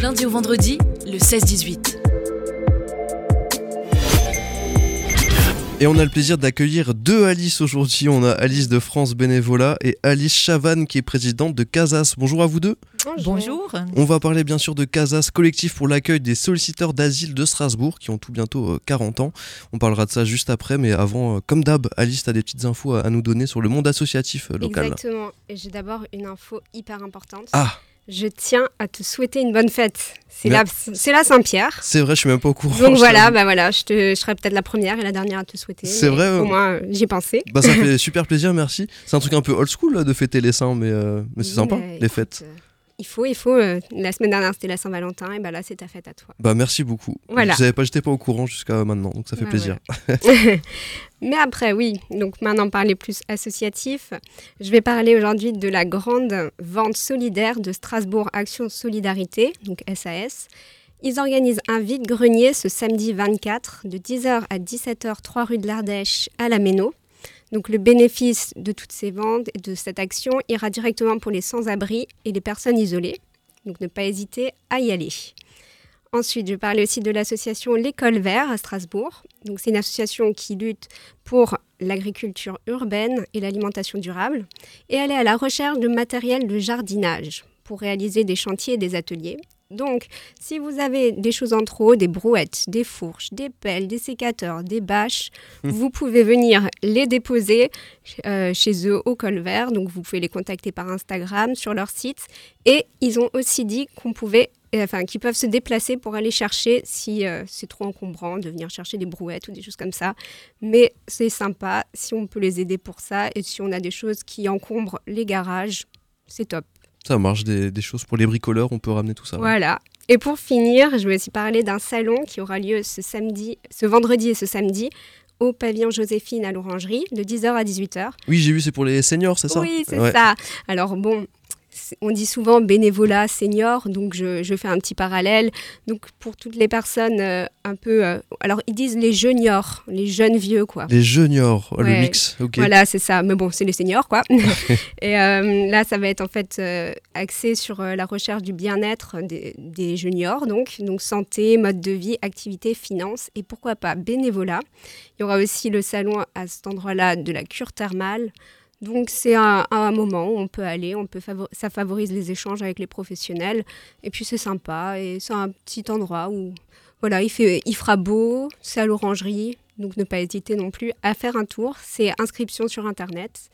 lundi au vendredi, le 16-18. Et on a le plaisir d'accueillir deux Alice aujourd'hui. On a Alice de France Bénévolat et Alice Chavanne qui est présidente de Casas. Bonjour à vous deux. Bonjour. On va parler bien sûr de Casas, collectif pour l'accueil des solliciteurs d'asile de Strasbourg qui ont tout bientôt euh, 40 ans. On parlera de ça juste après, mais avant, euh, comme d'hab, Alice, tu as des petites infos à, nous donner sur le monde associatif euh, local. Exactement. Et j'ai d'abord une info hyper importante. Ah, Je tiens à te souhaiter une bonne fête. C'est la, la Saint-Pierre. c'est vrai, je suis même pas au courant. Donc voilà, bah voilà, je, te, je serai peut-être la première et la dernière à te souhaiter. C'est vrai, Au moins, euh, j'y ai pensé. Bah, ça fait super plaisir, merci. C'est un truc un peu old school là, de fêter les saints, mais, euh, mais c'est sympa, les fêtes. euh, il faut, il faut. euh, la semaine dernière, c'était la Saint-Valentin, et bah là, c'est ta fête à toi. Bah merci beaucoup. Voilà. Je pas, j'étais pas au courant jusqu'à maintenant, donc ça fait Ouais, plaisir. Mais après, oui, donc maintenant parler plus associatif, je vais parler aujourd'hui de la grande vente solidaire de Strasbourg Action Solidarité, donc SAS. Ils organisent un vide-grenier ce samedi 24 de 10h à 17h, 3 rue de l'Ardèche à la Méno. Donc le bénéfice de toutes ces ventes et de cette action ira directement pour les sans-abri et les personnes isolées. Donc ne pas hésiter à y aller. Ensuite, je parler aussi de l'association L'École Vert à Strasbourg. C'est une association qui lutte pour l'agriculture urbaine et l'alimentation durable. Et elle est à la recherche de matériel de jardinage pour réaliser des chantiers et des ateliers. Donc, si vous avez des choses en trop, des brouettes, des fourches, des pelles, des sécateurs, des bâches, vous pouvez venir les déposer euh, chez eux au col vert. Donc, vous pouvez les contacter par Instagram, sur leur site. Et ils ont aussi dit qu'on pouvait et, enfin, qui peuvent se déplacer pour aller chercher si euh, c'est trop encombrant de venir chercher des brouettes ou des choses comme ça. Mais c'est sympa si on peut les aider pour ça et si on a des choses qui encombrent les garages, c'est top. Ça marche, des, des choses pour les bricoleurs, on peut ramener tout ça. ouais. Voilà. Et pour finir, je vais aussi parler d'un salon qui aura lieu ce samedi, ce vendredi et ce samedi au pavillon Joséphine à l'Orangerie de 10h à 18h. Oui, j'ai vu, c'est pour les seniors, c'est ça? Oui, c'est Ouais. ça. Alors bon, on dit souvent bénévolat senior, donc je, je fais un petit parallèle. Donc pour toutes les personnes euh, un peu... euh, alors ils disent les juniors, les jeunes vieux, quoi. Les juniors, le mix, ok. Voilà, c'est ça. Mais bon, c'est les seniors, quoi. et euh, là, ça va être en fait axé sur la recherche du bien-être des, des juniors, donc, donc santé, mode de vie, activité, finance et pourquoi pas bénévolat. Il y aura aussi le salon à cet endroit-là de la cure thermale. Donc c'est un, un moment où on peut aller, on peut favor- ça favorise les échanges avec les professionnels et puis c'est sympa et c'est un petit endroit où voilà, il, fait, il fera beau, c'est à l'orangerie, donc ne pas hésiter non plus à faire un tour. C'est inscription sur Internet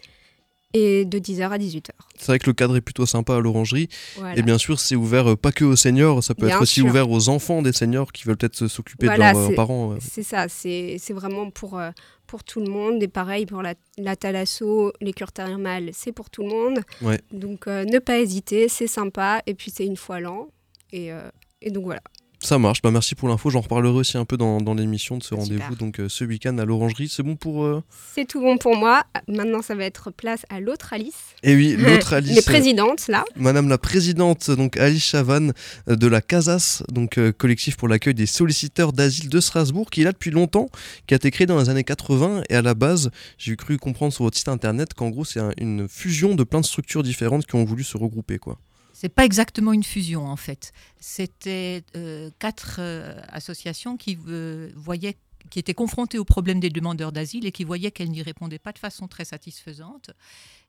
et de 10h à 18h. C'est vrai que le cadre est plutôt sympa à l'orangerie. Voilà. Et bien sûr, c'est ouvert euh, pas que aux seniors, ça peut Bien être aussi sûr. ouvert aux enfants des seniors qui veulent peut-être s'occuper Voilà, de leurs euh, parents. euh. C'est ça, c'est c'est vraiment pour, pour tout le monde. Et pareil pour la, la thalasso, les cures thermales, c'est pour tout le monde. Ouais. Donc euh, ne pas hésiter, c'est sympa. Et puis c'est une fois l'an. Et, euh, et donc voilà. Ça marche, bah merci pour l'info, j'en reparlerai aussi un peu dans, dans l'émission de ce rendez-vous, donc euh, ce week-end à l'orangerie. C'est bon pour... euh, C'est tout bon pour moi. Maintenant, ça va être place à l'autre Alice. Eh oui, l'autre Alice. Les présidentes, là. Madame la présidente, donc Alice Chavanne euh, de la CASAS, donc euh, collectif pour l'accueil des solliciteurs d'asile de Strasbourg, qui est là depuis longtemps, qui a été créé dans les années 80 et à la base, j'ai cru comprendre sur votre site internet qu'en gros c'est un- une fusion de plein de structures différentes qui ont voulu se regrouper quoi. C'est pas exactement une fusion en fait. C'était euh, quatre euh, associations qui euh, voyaient qui étaient confrontées au problème des demandeurs d'asile et qui voyaient qu'elles n'y répondaient pas de façon très satisfaisante.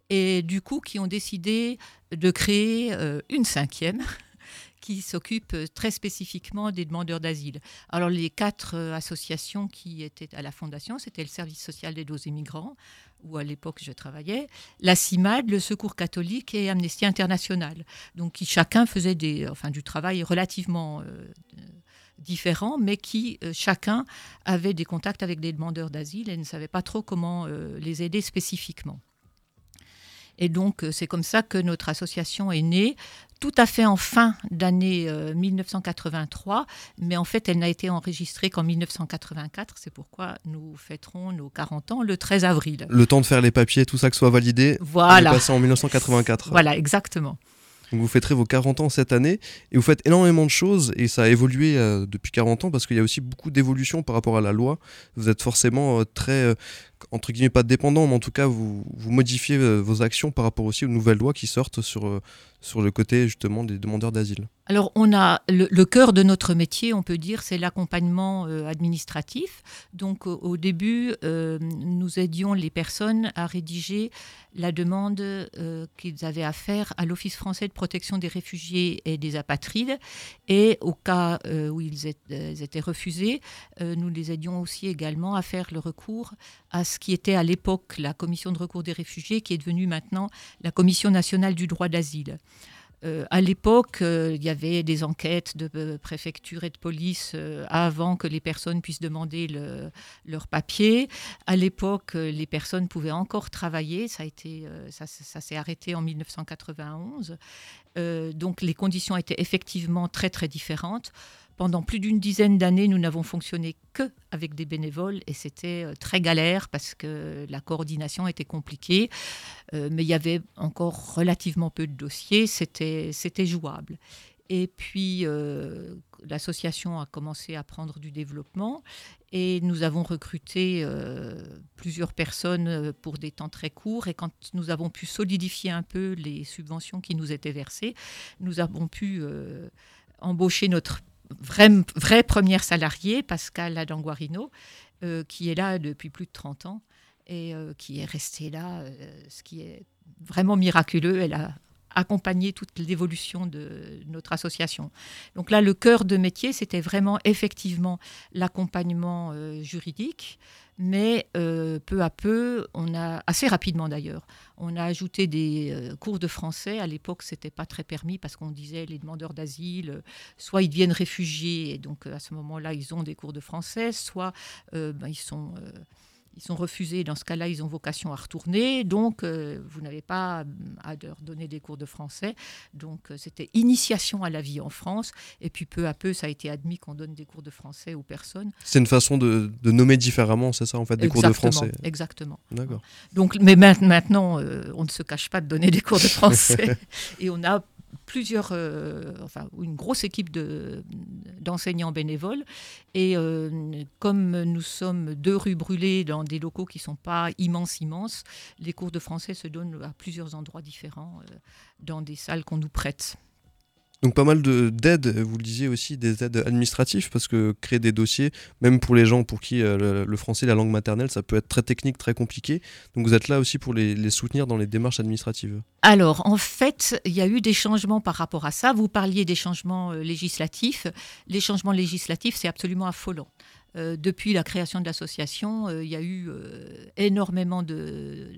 Et du coup, qui ont décidé de créer une cinquième qui s'occupe très spécifiquement des demandeurs d'asile. Alors les quatre associations qui étaient à la fondation, c'était le service social d'aide aux immigrants, où à l'époque je travaillais, la CIMAD, le Secours catholique et Amnesty International. Donc qui chacun faisait des, enfin, du travail relativement euh, euh, différent, mais qui euh, chacun avait des contacts avec des demandeurs d'asile et ne savait pas trop comment euh, les aider spécifiquement. Et donc, euh, c'est comme ça que notre association est née, tout à fait en fin d'année euh, 1983, mais en fait, elle n'a été enregistrée qu'en 1984. C'est pourquoi nous fêterons nos 40 ans le 13 avril. Le temps de faire les papiers, tout ça que soit validé, Voilà. passé en 1984. Voilà, exactement. Donc vous fêterez vos 40 ans cette année et vous faites énormément de choses et ça a évolué euh, depuis 40 ans parce qu'il y a aussi beaucoup d'évolutions par rapport à la loi. Vous êtes forcément euh, très, euh, entre guillemets pas dépendant, mais en tout cas vous, modifiez vos actions par rapport aussi aux nouvelles lois qui sortent sur, sur le côté justement des demandeurs d'asile alors, on a le, cœur de notre métier, on peut dire, c'est l'accompagnement euh, administratif. Donc, au, début, euh, nous aidions les personnes à rédiger la demande euh, qu'ils avaient à faire à l'Office français de protection des réfugiés et des apatrides. Et au cas où ils, étaient refusés, nous les aidions aussi également à faire le recours à ce qui était à l'époque la Commission de recours des réfugiés, qui est devenue maintenant la Commission nationale du droit d'asile. Euh, à l'époque, euh, il y avait des enquêtes de euh, préfecture et de police avant que les personnes puissent demander leur papier. À l'époque, les personnes pouvaient encore travailler. Ça, a été, ça s'est arrêté en 1991. donc les conditions étaient effectivement très très différentes. Pendant plus d'une dizaine d'années, nous n'avons fonctionné que avec des bénévoles et c'était euh, très galère parce que la coordination était compliquée, euh, mais il y avait encore relativement peu de dossiers, c'était jouable. Et puis, euh, l'association a commencé à prendre du développement et nous avons recruté plusieurs personnes pour des temps très courts. Et quand nous avons pu solidifier un peu les subventions qui nous étaient versées, nous avons pu embaucher notre vraie, vraie première salariée, Pascal Adanguarino, euh, qui est là depuis plus de 30 ans et euh, qui est restée là, euh, ce qui est vraiment miraculeux. Elle a accompagné toute l'évolution de notre association. Donc là, le cœur de métier, c'était vraiment effectivement l'accompagnement juridique, mais euh, peu à peu, on a, assez rapidement d'ailleurs, on a ajouté des euh, cours de français. À l'époque, ce n'était pas très permis parce qu'on disait les demandeurs d'asile, euh, soit ils deviennent réfugiés, et donc à ce moment-là, ils ont des cours de français, soit ben, ils sont ils sont refusés. Dans ce cas-là, ils ont vocation à retourner. Donc, euh, vous n'avez pas à leur donner des cours de français. Donc, euh, c'était initiation à la vie en France. Et puis, peu à peu, ça a été admis qu'on donne des cours de français aux personnes. C'est une façon de, nommer différemment, c'est ça, en fait, des cours de français Exactement. D'accord. Donc, mais maintenant, euh, on ne se cache pas de donner des cours de français. et on a plusieurs, euh, une grosse équipe d'enseignants bénévoles. Et euh, comme nous sommes deux rues brûlées dans des locaux qui ne sont pas immenses, immenses, les cours de français se donnent à plusieurs endroits différents euh, dans des salles qu'on nous prête. Donc pas mal d'aides, vous le disiez aussi, des aides administratives, parce que créer des dossiers, même pour les gens pour qui euh, le, français la langue maternelle, ça peut être très technique, très compliqué. Donc vous êtes là aussi pour les, soutenir dans les démarches administratives. Alors en fait, il y a eu des changements par rapport à ça. Vous parliez des changements euh, législatifs. Les changements législatifs, c'est absolument affolant. Euh, depuis la création de l'association, il y a eu énormément de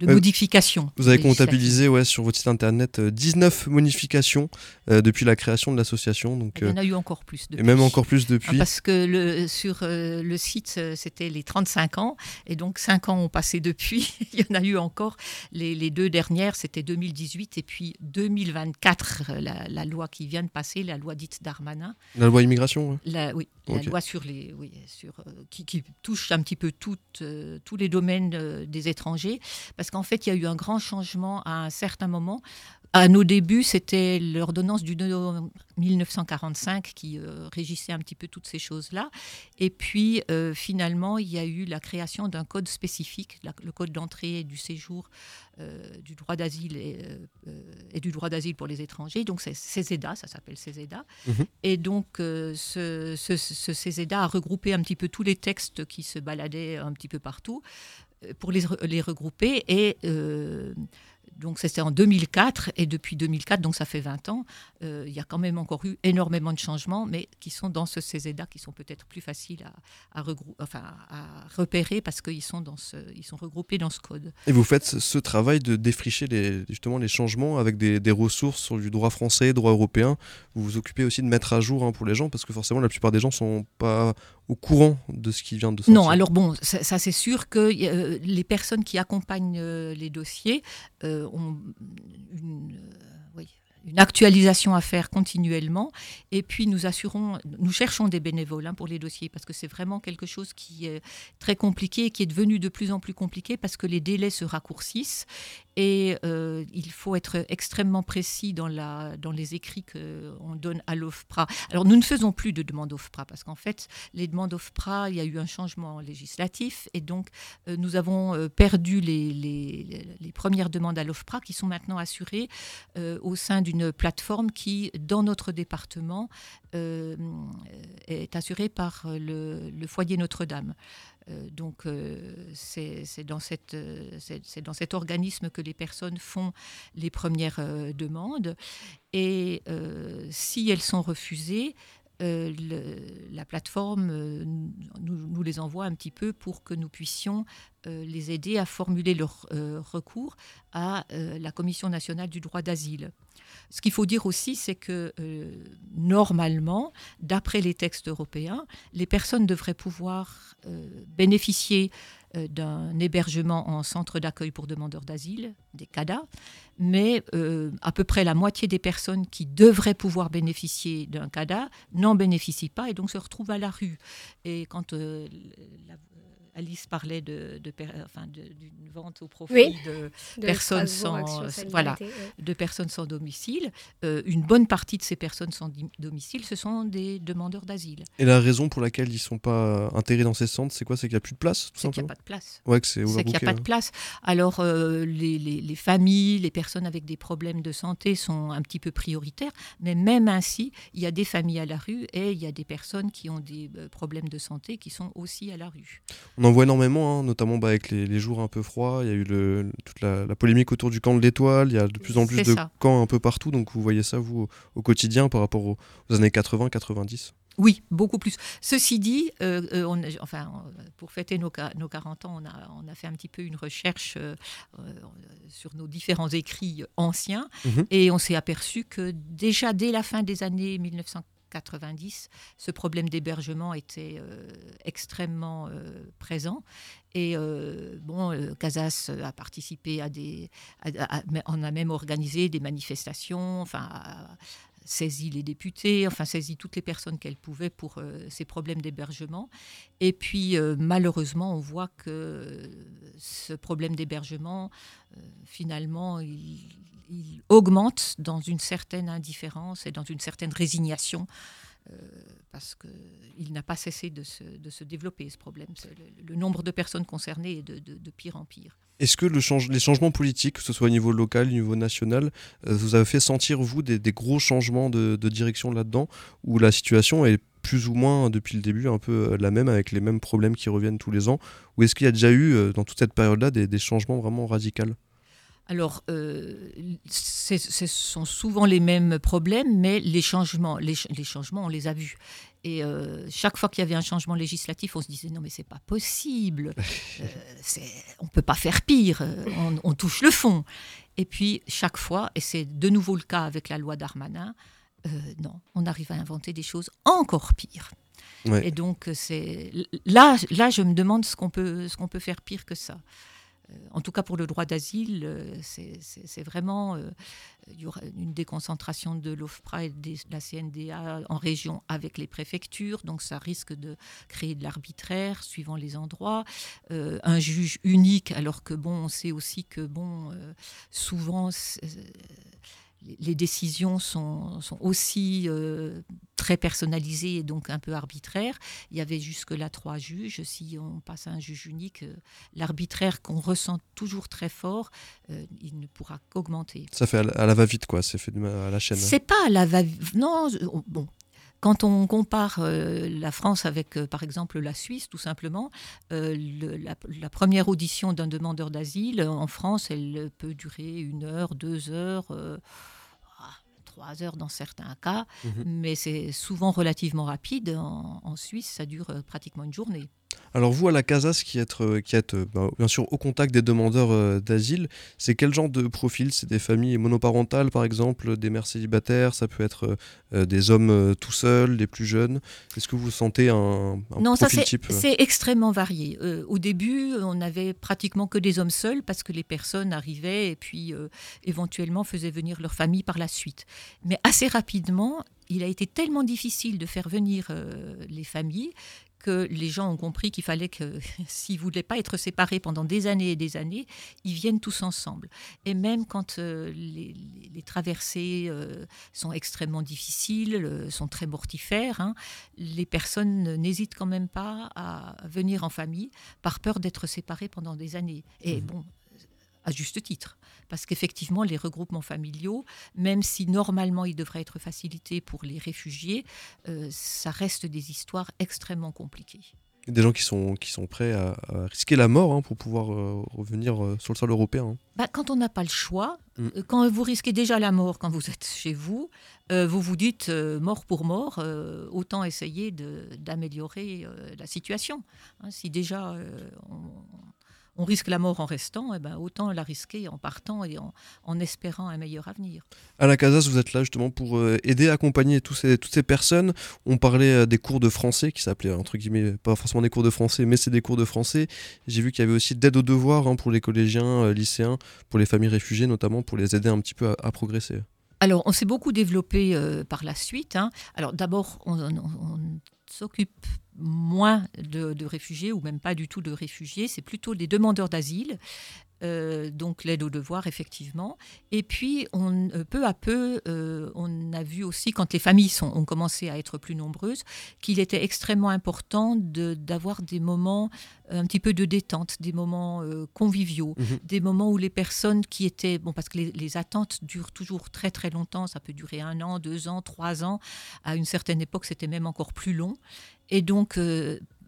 de modifications. Vous avez comptabilisé ouais, sur votre site internet 19 euh, modifications euh, depuis la création de l'association. Donc, Il y en a eu encore plus depuis. Et même encore plus depuis. Ah, parce que le, sur euh, le site, c'était les 35 ans, et donc 5 ans ont passé depuis. Il y en a eu encore. Les, les deux dernières, c'était 2018 et puis 2024, la, loi qui vient de passer, la loi dite Darmanin. La loi immigration la, Oui, la loi sur les, oui, sur, qui, qui, touche un petit peu toutes, tous les domaines des étrangers parce qu'en fait, il y a eu un grand changement à un certain moment. À nos débuts, c'était l'ordonnance du 1945 qui euh, régissait un petit peu toutes ces choses-là. Et puis, euh, finalement, il y a eu la création d'un code spécifique, le code d'entrée et du séjour euh, du droit d'asile et, du droit d'asile pour les étrangers. Donc, c'est CESEDA, ça s'appelle CESEDA. Mhm. Et donc, ce, ce, ce CESEDA a regroupé un petit peu tous les textes qui se baladaient un petit peu partout pour les, les regrouper et donc c'était en 2004 et depuis 2004, donc ça fait 20 ans, euh, il y a quand même encore eu énormément de changements, mais qui sont dans ce CESEDA, qui sont peut-être plus faciles à, repérer parce qu'ils sont, regroupés dans ce code. Et vous faites ce travail de défricher les, justement les changements avec des, des, ressources sur du droit français, droit européen. Vous vous occupez aussi de mettre à jour hein, pour les gens parce que forcément la plupart des gens sont pas au courant de ce qui vient de sortir? Non, alors bon, ça, c'est sûr que euh, les personnes qui accompagnent euh, les dossiers ont une une actualisation à faire continuellement. Et puis nous assurons, nous cherchons des bénévoles hein, pour les dossiers parce que c'est vraiment quelque chose qui est très compliqué et qui est devenu de plus en plus compliqué parce que les délais se raccourcissent Et il faut être extrêmement précis dans, les écrits qu'on donne à l'OFPRA. Alors nous ne faisons plus de demandes OFPRA parce qu'en fait, les demandes OFPRA, il y a eu un changement législatif et donc nous avons perdu les, premières demandes à l'OFPRA qui sont maintenant assurées au sein d'une plateforme qui, dans notre département, est assurée par le foyer Notre-Dame. Euh, donc euh, c'est euh, dans, cet organisme que les personnes font les premières demandes. Et si elles sont refusées, la plateforme nous, nous, les envoie un petit peu pour que nous puissions les aider à formuler leur recours à la Commission nationale du droit d'asile. Ce qu'il faut dire aussi, c'est que euh, normalement, d'après les textes européens, les personnes devraient pouvoir euh, bénéficier euh, d'un hébergement en centre d'accueil pour demandeurs d'asile, des CADA, mais à peu près la moitié des personnes qui devraient pouvoir bénéficier d'un CADA n'en bénéficient pas et donc se retrouvent à la rue. Et quand la, Alice parlait de, enfin d'une vente au profit de, personnes sans, voilà, de personnes sans domicile. Euh, une bonne partie de ces personnes sans domicile, ce sont des demandeurs d'asile. Et la raison pour laquelle ils ne sont pas intégrés dans ces centres, c'est quoi? C'est qu'il n'y a plus de place C'est qu'il n'y a pas de place. Ouais, c'est qu'il n'y a pas de place. Alors, euh, les, les, les, familles, les personnes avec des problèmes de santé sont un petit peu prioritaires, mais même ainsi, il y a des familles à la rue et il y a des personnes qui ont des euh, problèmes de santé qui sont aussi à la rue. On voit énormément, hein, notamment bah, avec les, jours un peu froids. Il y a eu le, toute la, polémique autour du camp de l'étoile. Il y a de plus en plus de camps un peu partout. Donc vous voyez ça, vous, au, quotidien par rapport aux, années 80-90 oui, beaucoup plus. Ceci dit, euh, euh, on, enfin, pour fêter nos, nos 40 ans, on a, on a, fait un petit peu une recherche euh, sur nos différents écrits anciens mhm. et on s'est aperçu que déjà dès la fin des années 1940, 90, ce problème d'hébergement était euh, extrêmement euh, présent. Et euh, bon, Casas a participé à des. on a même organisé des manifestations, enfin, saisi les députés, enfin saisi toutes les personnes qu'elle pouvait pour ces problèmes d'hébergement. Et puis malheureusement, on voit que ce problème d'hébergement, finalement, il, il augmente dans une certaine indifférence et dans une certaine résignation. Euh, parce qu'il n'a pas cessé de se, développer, ce problème. Le, nombre de personnes concernées est de, pire en pire. Est-ce que le les changements politiques, que ce soit au niveau local, au niveau national, euh, vous avez fait sentir, vous, des, gros changements de, direction là-dedans, où la situation est plus ou moins, depuis le début, un peu euh, la même, avec les mêmes problèmes qui reviennent tous les ans Ou est-ce qu'il y a déjà eu, dans toute cette période-là, des, des changements vraiment radicaux? Alors, euh, ce sont souvent les mêmes problèmes, mais les changements, les, changements, on les a vus. Et euh, chaque fois qu'il y avait un changement législatif, on se disait non mais c'est pas possible, euh, on peut pas faire pire, on, touche le fond. Et puis chaque fois, et c'est de nouveau le cas avec la loi Darmanin, non, on arrive à inventer des choses encore pires. Et donc c'est là, là, je me demande ce qu'on peut, ce qu'on peut faire pire que ça. Euh, en tout cas pour le droit d'asile, euh, c'est vraiment euh, il y aura une déconcentration de l'OFPRA et de la CNDA en région avec les préfectures, donc ça risque de créer de l'arbitraire suivant les endroits. un juge unique, alors que bon, on sait aussi que bon, souvent les décisions sont, aussi euh, très personnalisées et donc un peu arbitraires. Il y avait jusque-là trois juges. Si on passe à un juge unique, euh, l'arbitraire qu'on ressent toujours très fort, euh, il ne pourra qu'augmenter. Ça fait à la va-vite, quoi. C'est fait à la chaîne. C'est pas à la va-vite. Non, bon. Quand on compare la France avec, par exemple, la Suisse, tout simplement, la, la, première audition d'un demandeur d'asile en France, elle peut durer une heure, deux heures trois heures dans certains cas, mhm. mais c'est souvent relativement rapide. En, Suisse, ça dure euh, pratiquement une journée. Alors vous, à la CASAS, qui êtes, euh, qui êtes euh, bah, bien sûr au contact des demandeurs d'asile, c'est quel genre de profil? C'est des familles monoparentales, par exemple, des mères célibataires, ça peut être des hommes tout seuls, des plus jeunes? Est-ce que vous sentez un, un non, profil ça, type c'est extrêmement varié. au début, on n'avait pratiquement que des hommes seuls parce que les personnes arrivaient et puis éventuellement faisaient venir leur famille par la suite. Mais assez rapidement, il a été tellement difficile de faire venir les familles que les gens ont compris qu'il fallait que, s'ils ne voulaient pas être séparés pendant des années et des années, ils viennent tous ensemble. Et même quand euh, les, traversées euh, sont extrêmement difficiles, sont très mortifères, hein, les personnes n'hésitent quand même pas à venir en famille par peur d'être séparées pendant des années. Et mmh. bon, à juste titre. Parce qu'effectivement, les regroupements familiaux, même si normalement ils devraient être facilités pour les réfugiés, euh, ça reste des histoires extrêmement compliquées. Des gens qui sont, qui sont prêts à, risquer la mort hein, pour pouvoir euh, revenir euh, sur le sol européen. Hein. Bah, quand on n'a pas le choix, mm. quand vous risquez déjà la mort quand vous êtes chez vous, vous vous dites mort pour mort, autant essayer d'améliorer la situation. Hein, si déjà on, on risque la mort en restant, et eh ben autant la risquer en partant et en, espérant un meilleur avenir. À la Casas, vous êtes là justement pour euh, aider, accompagner tous ces, toutes ces personnes. On parlait euh, des cours de français qui s'appelaient, entre guillemets, pas forcément des cours de français, mais c'est des cours de français. J'ai vu qu'il y avait aussi d'aide aux devoirs hein, pour les collégiens, euh, lycéens, pour les familles réfugiées notamment, pour les aider un petit peu à, progresser. Alors, on s'est beaucoup développé par la suite. Hein. Alors, d'abord, on, s'occupe moins de, réfugiés ou même pas du tout de réfugiés, c'est plutôt des demandeurs d'asile euh, donc l'aide aux devoirs, effectivement. Et puis, on, euh, peu à peu, euh, on a vu aussi, quand les familles sont, ont commencé à être plus nombreuses, qu'il était extrêmement important d'avoir des moments un petit peu de détente, des moments conviviaux, mhm. des moments où les personnes qui étaient... Bon, parce que les, les, attentes durent toujours très très longtemps, ça peut durer un an, deux ans, trois ans. À une certaine époque, c'était même encore plus long. Et donc,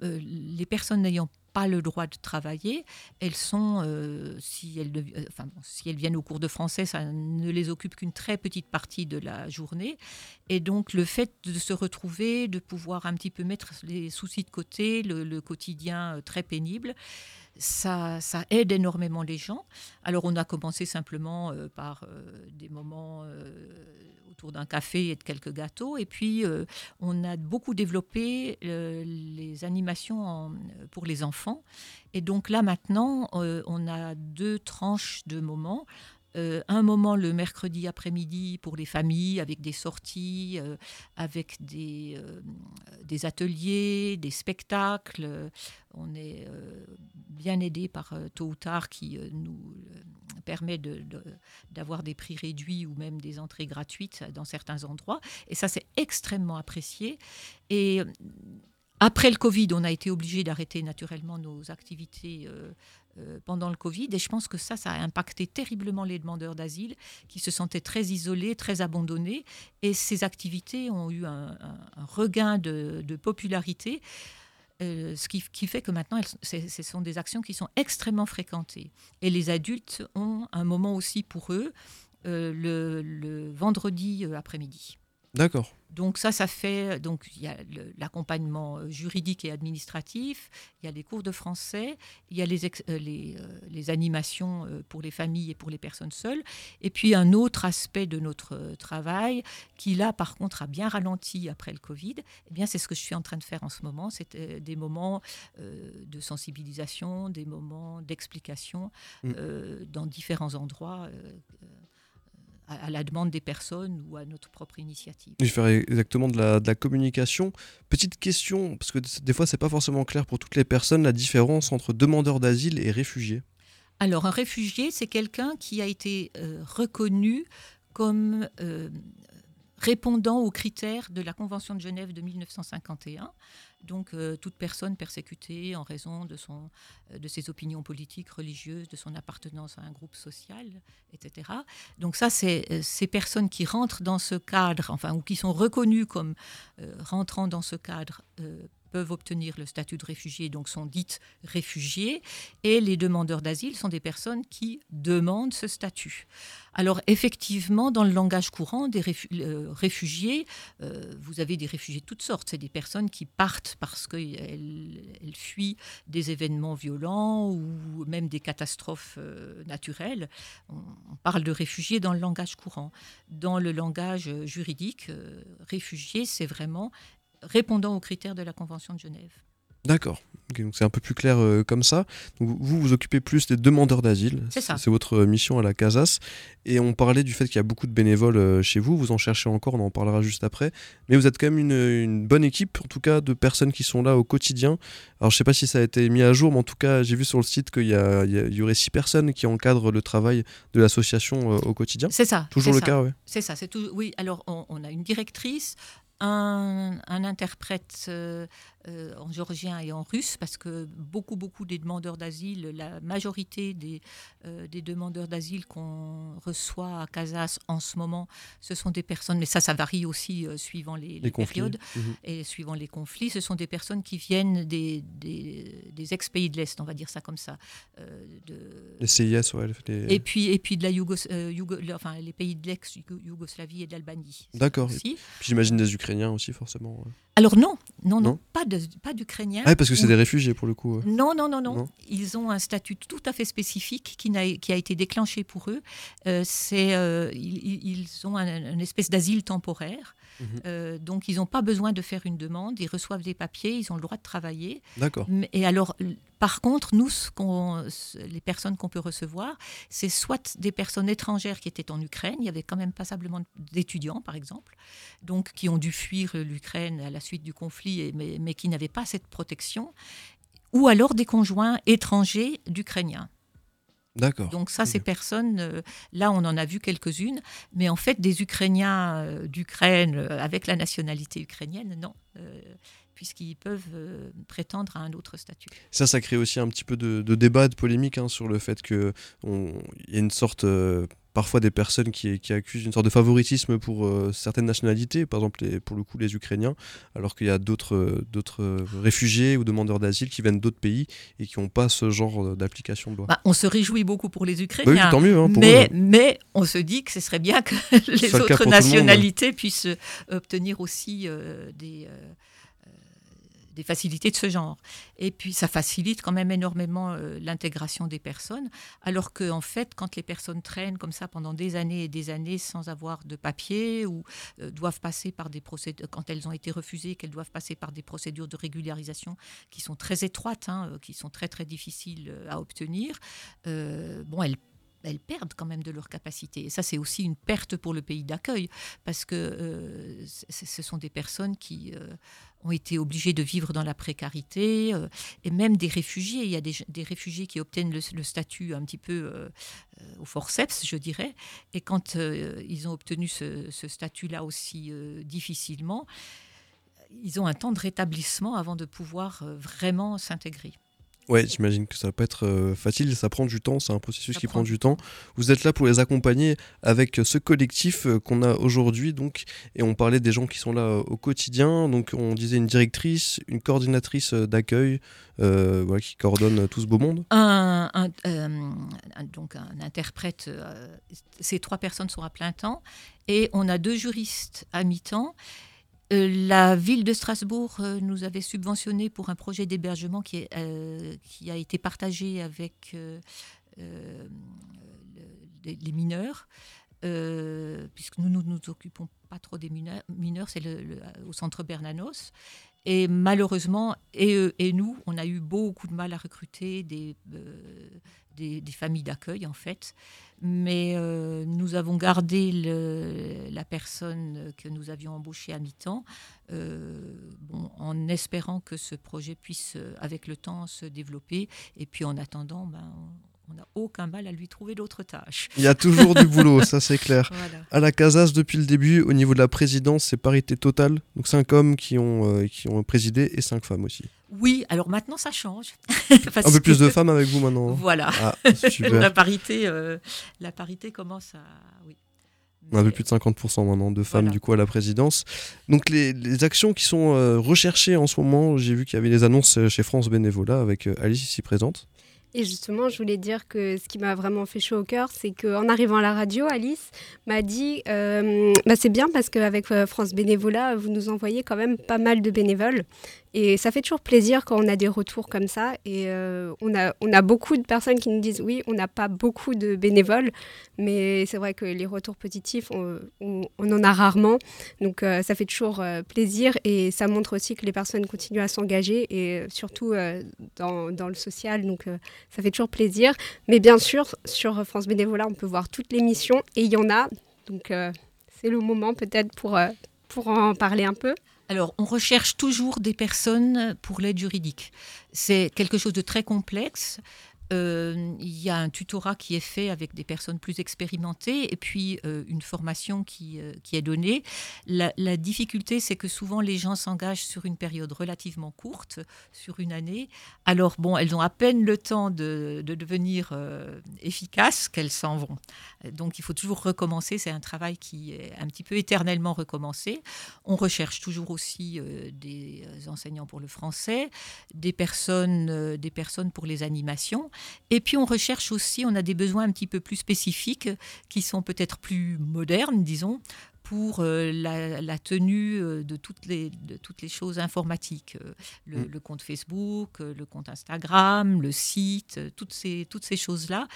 les personnes n'ayant le droit de travailler, elles sont, euh, si, elles, euh, viennent au cours de français, ça ne les occupe qu'une très petite partie de la journée. Et donc le fait de se retrouver, de pouvoir un petit peu mettre les soucis de côté, le, quotidien euh, très pénible, ça, aide énormément les gens. Alors on a commencé simplement par des moments autour d'un café et de quelques gâteaux. Et puis, euh, on a beaucoup développé euh, les animations pour les enfants. Et donc là, maintenant, euh, on a deux tranches de moments. Un moment le mercredi après-midi pour les familles avec des sorties, avec des, des, ateliers, des spectacles. On est bien aidé par Tôt ou Tard qui nous permet d'avoir des prix réduits ou même des entrées gratuites dans certains endroits. Et ça, c'est extrêmement apprécié. Et euh, après le Covid, on a été obligé d'arrêter naturellement nos activités euh, euh, pendant le Covid. Et je pense que ça, ça a impacté terriblement les demandeurs d'asile qui se sentaient très isolés, très abandonnés. Et ces activités ont eu un, regain de, popularité. Euh, ce qui, fait que maintenant, ce sont des actions qui sont extrêmement fréquentées. Et les adultes ont un moment aussi pour eux le, vendredi après-midi. D'accord. Donc ça, ça fait donc il y a l'accompagnement euh, juridique et administratif, il y a les cours de français, il y a les, euh, euh, les, animations pour les familles et pour les personnes seules, et puis un autre aspect de notre travail qui là par contre a bien ralenti après le Covid. Eh bien c'est ce que je suis en train de faire en ce moment, c'est des moments de sensibilisation, des moments d'explication mmh. dans différents endroits à, la demande des personnes ou à notre propre initiative. Je faire exactement de la, de la communication. Petite question, parce que des fois, c'est pas forcément clair pour toutes les personnes, la différence entre demandeur d'asile et réfugié. Alors, un réfugié, c'est quelqu'un qui a été euh, reconnu comme euh, répondant aux critères de la Convention de Genève de 1951. Donc euh, toute personne persécutée en raison de, son, euh, de ses opinions politiques, religieuses, de son appartenance à un groupe social, etc. Donc ça, c'est euh, ces personnes qui rentrent dans ce cadre, enfin, ou qui sont reconnues comme rentrant dans ce cadre peuvent obtenir le statut de réfugié, donc sont dites réfugiés, et les demandeurs d'asile sont des personnes qui demandent ce statut. Alors effectivement, dans le langage courant, des euh, réfugiés, euh, vous avez des réfugiés de toutes sortes. C'est des personnes qui partent parce qu'elles elles fuient des événements violents ou même des catastrophes euh, naturelles. On, parle de réfugiés dans le langage courant. Dans le langage juridique, réfugié, c'est vraiment répondant aux critères de la Convention de Genève. D'accord. donc c'est un peu plus clair euh, comme ça. Donc vous vous occupez plus des demandeurs d'asile. C'est ça. C'est votre mission à la Casas. Et on parlait du fait qu'il y a beaucoup de bénévoles euh, chez vous. Vous en cherchez encore, on en parlera juste après. Mais vous êtes quand même une, une bonne équipe, en tout cas, de personnes qui sont là au quotidien. Alors je sais pas si ça a été mis à jour, mais en tout cas, j'ai vu sur le site qu'il y, a- il y a- il y aurait six personnes qui encadrent le travail de l'association euh, au quotidien. C'est ça. Toujours le ça. cas, oui. C'est ça, c'est tout. Oui, alors on, on a une directrice, un, interprète euh, euh, en géorgien et en russe, parce que beaucoup, beaucoup des demandeurs d'asile, la majorité des, euh, des demandeurs d'asile qu'on reçoit à Casas en ce moment, ce sont des personnes, mais ça, ça varie aussi euh, suivant les, les Les conflits. périodes Mhm. et suivant les conflits, ce sont des personnes qui viennent des, des, des ex-pays de l'Est, on va dire ça comme ça. de, Les CIS, ouais. les- et puis, et puis de la Yougos- enfin, les pays de l'ex-Yougoslavie et de l'Albanie. D'accord. J'imagine des Ukrainiens aussi, forcément. ouais. Alors non, non, non, Non pas de- pas d'Ukrainiens. Ah, parce que c'est Ou- des réfugiés pour le coup. Non, non, non, non, Non. Ils ont un statut tout à fait spécifique qui, n'a- qui a été déclenché pour eux. Euh, c'est, euh, ils ont un, une espèce d'asile temporaire. Mhm. Euh, donc, ils n'ont pas besoin de faire une demande. Ils reçoivent des papiers. Ils ont le droit de travailler. D'accord. Et alors, par contre, nous, ce les personnes qu'on peut recevoir, c'est soit des personnes étrangères qui étaient en Ukraine. Il y avait quand même passablement d'étudiants, par exemple, donc qui ont dû fuir l'Ukraine à la suite du conflit, et- mais, mais qui n'avaient pas cette protection. Ou alors des conjoints étrangers d'Ukrainiens. D'accord. Donc ça, ces personnes, euh, là, on en a vu quelques-unes, mais en fait, des Ukrainiens euh, d'Ukraine euh, avec la nationalité ukrainienne, non, euh, puisqu'ils peuvent euh, prétendre à un autre statut. Ça, ça crée aussi un petit peu de, de débat, de polémique hein, sur le fait qu'il y a une sorte, euh, parfois des personnes qui, qui accusent une sorte de favoritisme pour euh, certaines nationalités, par exemple les- pour le coup les Ukrainiens, alors qu'il y a d'autres euh, euh, réfugiés ou demandeurs d'asile qui viennent d'autres pays et qui n'ont pas ce genre d'application de loi. Bah, on se réjouit beaucoup pour les Bah oui, Ukrainiens. tant mieux hein, pour mais, eux. mais on se dit que ce serait bien que les le autres tout le monde. nationalités puissent obtenir aussi des, des facilités de ce genre. Et puis ça facilite quand même énormément euh, l'intégration des personnes, alors que en fait, quand les personnes traînent comme ça pendant des années et des années sans avoir de papier ou euh, doivent passer par des procédures, quand elles ont été refusées, qu'elles doivent passer par des procédures de régularisation qui sont très étroites, hein, euh, qui sont très très difficiles à obtenir, euh, bon, elles elles perdent quand même de leur capacité. Et ça, c'est aussi une perte pour le pays d'accueil, parce que euh, ce sont des personnes qui euh, ont été obligées de vivre dans la précarité, euh, et même des réfugiés. Il y a des, réfugiés qui obtiennent le, statut un petit peu au forceps, je dirais, et quand ils ont obtenu ce, statut-là aussi difficilement, ils ont un temps de rétablissement avant de pouvoir vraiment s'intégrer. Ouais, j'imagine que ça va pas être euh, facile, ça prend du temps, c'est un processus Ça qui prend prend du temps. Vous êtes là pour les accompagner avec ce collectif euh, qu'on a aujourd'hui, donc, et on parlait des gens qui sont là euh, au quotidien. Donc, on disait une directrice, une coordinatrice d'accueil, voilà, qui coordonne tout ce beau monde. un, un- un- donc un interprète, ces trois personnes sont à plein temps, et on a deux juristes à mi-temps. Euh, la ville de Strasbourg euh, nous avait subventionné pour un projet d'hébergement qui, euh, a été partagé avec le- les, mineurs. puisque nous ne nous, occupons pas trop des mineurs, mineurs c'est au centre Bernanos. Et malheureusement, et nous, on a eu beaucoup de mal à recruter des, euh, des, des familles d'accueil, en fait. Mais euh, nous avons gardé le- la personne que nous avions embauchée à mi-temps, euh, bon, en espérant que ce projet puisse, euh, avec le temps, se développer. Et puis en attendant, ben, on n'a aucun mal à lui trouver d'autres tâches. Il y a toujours du boulot, ça c'est clair. Voilà. À la Casas, depuis le début, au niveau de la présidence, c'est parité totale. Donc, cinq hommes qui ont, euh, qui ont présidé et cinq femmes aussi. Oui, alors maintenant ça change. Un peu plus de femmes avec vous maintenant. hein. Voilà. Ah, la parité, euh, la parité commence à. Oui. Un peu Mais- plus de 50% maintenant de femmes Voilà. du coup à la présidence. Donc les, les actions qui sont euh, recherchées en ce moment, j'ai vu qu'il y avait des annonces euh, chez France Bénévolat avec euh, Alice ici présente. Et justement, je voulais dire que ce qui m'a vraiment fait chaud au cœur, c'est qu'en arrivant à la radio, Alice m'a dit euh, bah, c'est bien parce qu'avec France Bénévolat, vous nous envoyez quand même pas mal de bénévoles. Et ça fait toujours plaisir quand on a des retours comme ça. Et euh, on, a, on a beaucoup de personnes qui nous disent oui, on n'a pas beaucoup de bénévoles, mais c'est vrai que les retours positifs, on, on, en a rarement. Donc euh, ça fait toujours euh, plaisir et ça montre aussi que les personnes continuent à s'engager et surtout dans, dans, le social. Donc ça fait toujours plaisir. Mais bien sûr, sur France Bénévolat, on peut voir toutes les missions et il y en a. Donc c'est le moment peut-être pour, pour en parler un peu. Alors, on recherche toujours des personnes pour l'aide juridique. C'est quelque chose de très complexe. Euh, il y a un tutorat qui est fait avec des personnes plus expérimentées et puis euh, une formation qui, euh, est donnée. La, difficulté, c'est que souvent les gens s'engagent sur une période relativement courte, sur une année. Alors, bon, elles ont à peine le temps de, de devenir efficaces qu'elles s'en vont. Donc, il faut toujours recommencer. C'est un travail qui est un petit peu éternellement recommencé. On recherche toujours aussi des enseignants pour le français, des personnes, des personnes pour les animations. Et puis on recherche aussi, on a des besoins un petit peu plus spécifiques qui sont peut-être plus modernes, disons, pour euh, la, tenue euh, de toutes les, de toutes les choses informatiques, euh, le, mm. le, compte Facebook, le compte Instagram, le site, toutes ces, toutes ces choses-là.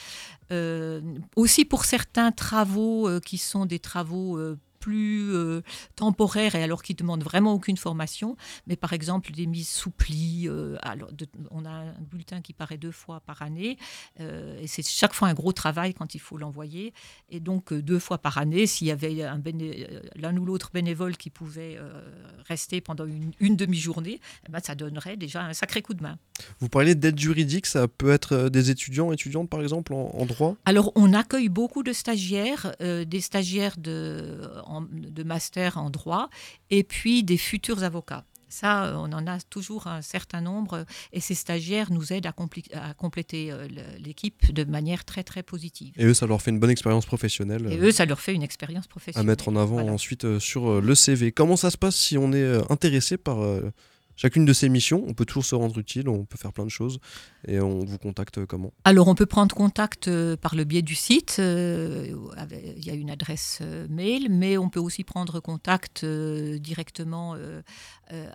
aussi pour certains travaux qui sont des travaux plus euh, temporaire et alors qui demande vraiment aucune formation. Mais par exemple, des mises sous pli. Euh, alors, on a un bulletin qui paraît deux fois par année euh, et c'est chaque fois un gros travail quand il faut l'envoyer. Et donc, deux fois par année, s'il y avait l'un ou l'autre bénévole qui pouvait rester pendant une, demi-journée, eh ben, ça donnerait déjà un sacré coup de main. Vous parlez d'aide juridique, ça peut être des étudiants, étudiantes par exemple, en, droit? Alors, on accueille beaucoup de stagiaires, des stagiaires de, de master en droit, et puis des futurs avocats. Ça, on en a toujours un certain nombre et ces stagiaires nous aident à, à compléter euh, l'équipe de manière très très positive. Et eux, ça leur fait une bonne expérience professionnelle. Et eux, ça leur fait une expérience professionnelle. À mettre en avant ensuite euh, sur euh, le CV. Comment ça se passe si on est intéressé par chacune de ces missions, on peut toujours se rendre utile, on peut faire plein de choses. Et on vous contacte comment? Alors, on peut prendre contact euh, par le biais du site. Euh, il y a une adresse euh, mail, mais on peut aussi prendre contact directement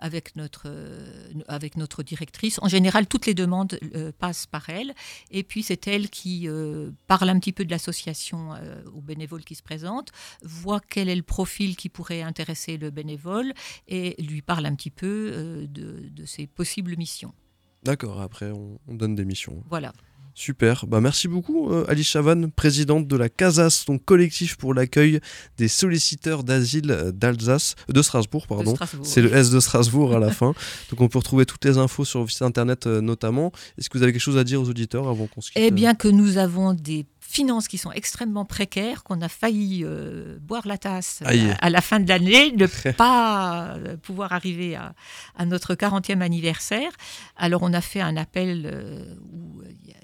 avec, notre, avec notre directrice. En général, toutes les demandes passent par elle. Et puis, c'est elle qui parle un petit peu de l'association aux bénévoles qui se présentent, voit quel est le profil qui pourrait intéresser le bénévole et lui parle un petit peu de, de ses possibles missions. D'accord, après on, donne des missions. Voilà. Super, bah merci beaucoup euh, Alice Chavanne, présidente de la CASAS, donc collectif pour l'accueil des solliciteurs d'asile d'Alsace, de Strasbourg, pardon. C'est le S de Strasbourg à la fin. Donc on peut retrouver toutes les infos sur le site internet euh, notamment. Est-ce que vous avez quelque chose à dire aux auditeurs avant qu'on se quitte Eh bien que nous avons des finances qui sont extrêmement précaires, qu'on a failli euh, boire la tasse à, la fin de l'année, ne pas euh, pouvoir arriver à, notre 40e anniversaire. Alors on a fait un appel euh, où il y a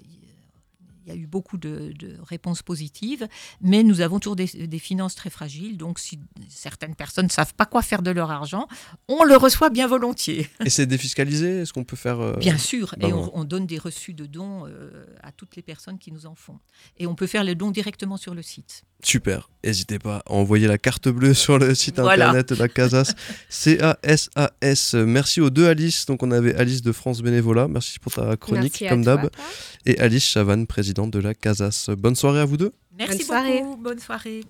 il y a eu beaucoup de, réponses positives, mais nous avons toujours des, finances très fragiles. Donc, si certaines personnes ne savent pas quoi faire de leur argent, on le reçoit bien volontiers. Et c'est défiscalisé Est-ce qu'on peut faire. Euh, bien sûr. et on, donne des reçus de dons euh, à toutes les personnes qui nous en font. Et on peut faire les dons directement sur le site. Super. N'hésitez pas à envoyer la carte bleue sur le site internet de la Casas. C-A-S-A-S. Merci aux deux Alice. Donc, on avait Alice de France Bénévolat. Merci pour ta chronique, comme d'hab. Et Alice Chavanne, présidente de la Casas. Bonne soirée à vous deux. Merci beaucoup. Bonne soirée.